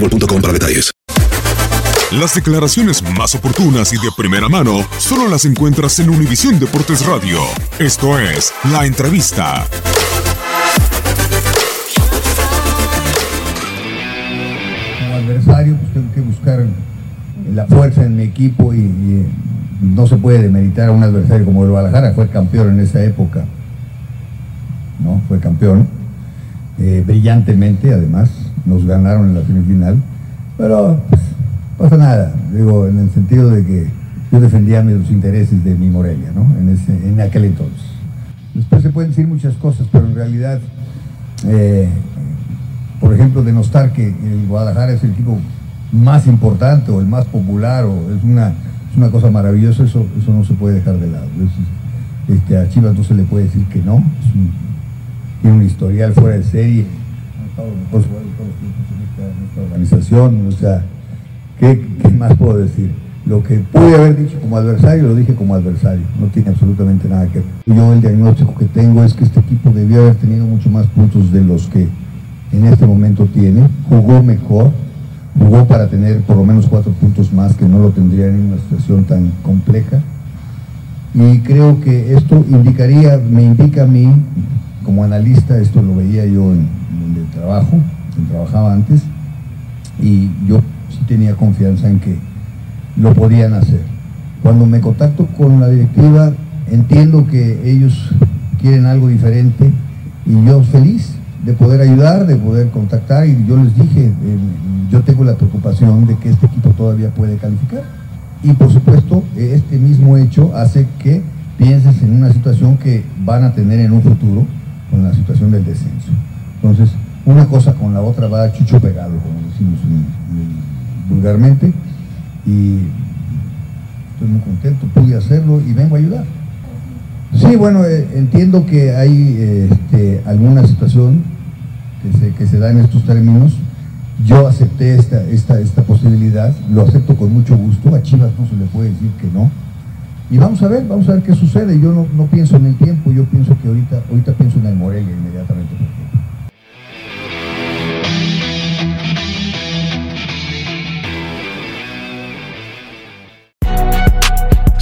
boostmobile.com para detalles. Las declaraciones más oportunas y de primera mano solo las encuentras en Univisión Deportes Radio. Esto es La Entrevista. como adversario, pues tengo que buscar la fuerza en mi equipo y, y no se puede demeritar a un adversario como el Guadalajara, fue campeón en esa época, ¿no? Fue campeón, eh, brillantemente además, nos ganaron en la semifinal, pero pues, pasa nada, digo, en el sentido de que yo defendía los intereses de mi Morelia, ¿no? En, ese, en aquel entonces. Después se pueden decir muchas cosas, pero en realidad, eh, por ejemplo, denostar que el Guadalajara es el equipo más importante o el más popular o es una, es una cosa maravillosa, eso, eso no se puede dejar de lado. Es- este, a Chivas no se le puede decir que no, tiene un historial fuera de serie, esta organización, sea, ¿qué, qué más puedo decir? Lo que pude haber dicho como adversario, lo dije como adversario, no tiene absolutamente nada que ver. Yo el diagnóstico que tengo es que este equipo debió haber tenido mucho más puntos de los que en este momento tiene, jugó mejor, jugó para tener por lo menos cuatro puntos más que no lo tendrían en una situación tan compleja. Y creo que esto indicaría, me indica a mí, como analista, esto lo veía yo en donde trabajo, donde trabajaba antes, y yo sí tenía confianza en que lo podían hacer. Cuando me contacto con la directiva, entiendo que ellos quieren algo diferente y yo feliz de poder ayudar, de poder contactar y yo les dije, eh, yo tengo la preocupación de que este equipo todavía puede calificar y por supuesto este mismo hecho hace que pienses en una situación que van a tener en un futuro con la situación del descenso. Entonces, una cosa con la otra va chucho pegado, como decimos en- en- vulgarmente, y estoy muy contento, pude hacerlo y vengo a ayudar. Sí, bueno, eh, entiendo que hay este, alguna situación que se, que se da en estos términos. Yo acepté esta, esta, esta posibilidad, lo acepto con mucho gusto, a Chivas no se le puede decir que no. Y vamos a ver, vamos a ver qué sucede. Yo no, no pienso en el tiempo, yo pienso que ahorita, ahorita pienso en el Morelia inmediatamente.